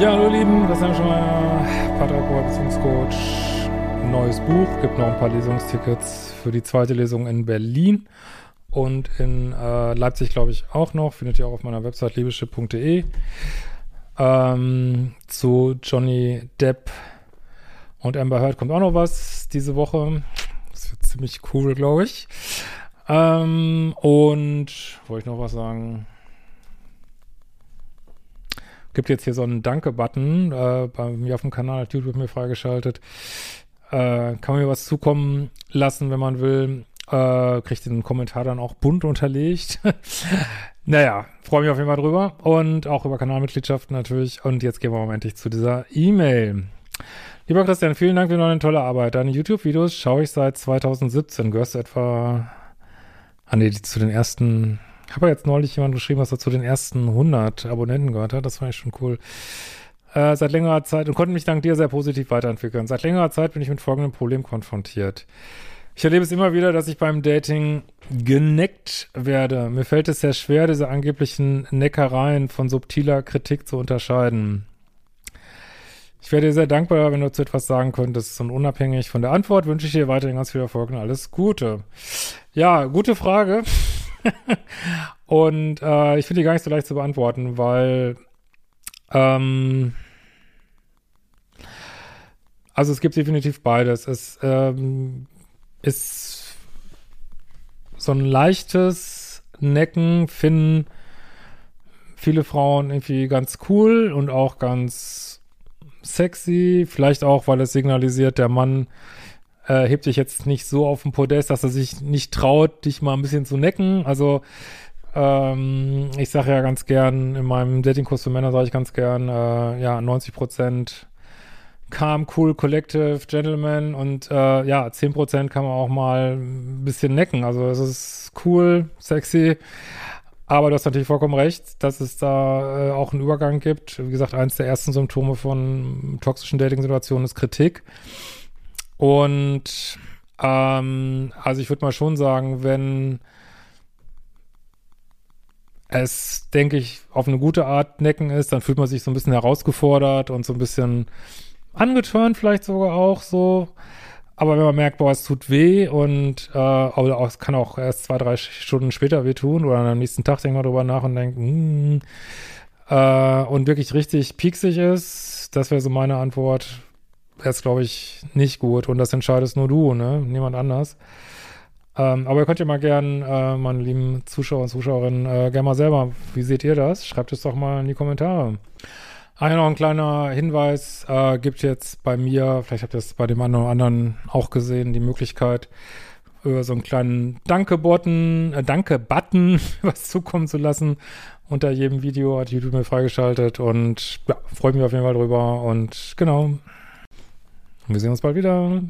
Ja, hallo ihr Lieben, Christian Schmeier, Paartherapeut, Beziehungscoach. Neues Buch, gibt noch ein paar Lesungstickets für die zweite Lesung in Berlin und in äh, Leipzig, glaube ich, auch noch. Findet ihr auch auf meiner Website liebeschip.de. Ähm, zu Johnny Depp und Amber Heard kommt auch noch was diese Woche. Das wird ziemlich cool, glaube ich. Ähm, und wollte ich noch was sagen? Gibt jetzt hier so einen Danke-Button äh, bei mir auf dem Kanal, hat YouTube mir freigeschaltet. Äh, kann man mir was zukommen lassen, wenn man will. Äh, kriegt den Kommentar dann auch bunt unterlegt. naja, freue mich auf jeden Fall drüber. Und auch über Kanalmitgliedschaften natürlich. Und jetzt gehen wir mal endlich zu dieser E-Mail. Lieber Christian, vielen Dank für deine tolle Arbeit. Deine YouTube-Videos schaue ich seit 2017. Gehörst du etwa ah, nee, zu den ersten ich habe jetzt neulich jemand geschrieben, was er zu den ersten 100 Abonnenten gehört hat. Das fand ich schon cool. Äh, seit längerer Zeit und konnte mich dank dir sehr positiv weiterentwickeln. Seit längerer Zeit bin ich mit folgendem Problem konfrontiert. Ich erlebe es immer wieder, dass ich beim Dating geneckt werde. Mir fällt es sehr schwer, diese angeblichen Neckereien von subtiler Kritik zu unterscheiden. Ich wäre dir sehr dankbar, wenn du zu etwas sagen könntest. Und unabhängig von der Antwort wünsche ich dir weiterhin ganz viel Erfolg und alles Gute. Ja, gute Frage. und äh, ich finde die gar nicht so leicht zu beantworten, weil ähm, also es gibt definitiv beides. Es ähm, ist so ein leichtes Necken finden viele Frauen irgendwie ganz cool und auch ganz sexy. Vielleicht auch, weil es signalisiert, der Mann äh, hebt dich jetzt nicht so auf den Podest, dass er sich nicht traut, dich mal ein bisschen zu necken. Also ähm, ich sage ja ganz gern, in meinem Datingkurs für Männer sage ich ganz gern, äh, ja, 90 Prozent calm, cool, collective, gentleman und äh, ja, 10 Prozent kann man auch mal ein bisschen necken. Also es ist cool, sexy. Aber du hast natürlich vollkommen recht, dass es da äh, auch einen Übergang gibt. Wie gesagt, eins der ersten Symptome von toxischen Dating-Situationen ist Kritik. Und ähm, also ich würde mal schon sagen, wenn es, denke ich, auf eine gute Art necken ist, dann fühlt man sich so ein bisschen herausgefordert und so ein bisschen angetörnt vielleicht sogar auch so. Aber wenn man merkt, boah, es tut weh und äh, aber es kann auch erst zwei, drei Stunden später wehtun oder am nächsten Tag denkt man drüber nach und denkt, mm, äh, und wirklich richtig pieksig ist, das wäre so meine Antwort, wäre glaube ich, nicht gut. Und das entscheidest nur du, ne? Niemand anders. Ähm, aber ihr könnt ja mal gern, äh, meine lieben Zuschauer und Zuschauerinnen, äh, gerne mal selber, wie seht ihr das? Schreibt es doch mal in die Kommentare. Ah noch ein kleiner Hinweis, äh, gibt jetzt bei mir, vielleicht habt ihr es bei dem einen oder anderen auch gesehen, die Möglichkeit, über so einen kleinen Danke-Button, äh, Danke-Button was zukommen zu lassen. Unter jedem Video hat YouTube mir freigeschaltet und ja, freue mich auf jeden Fall drüber und genau, wir sehen uns bald wieder.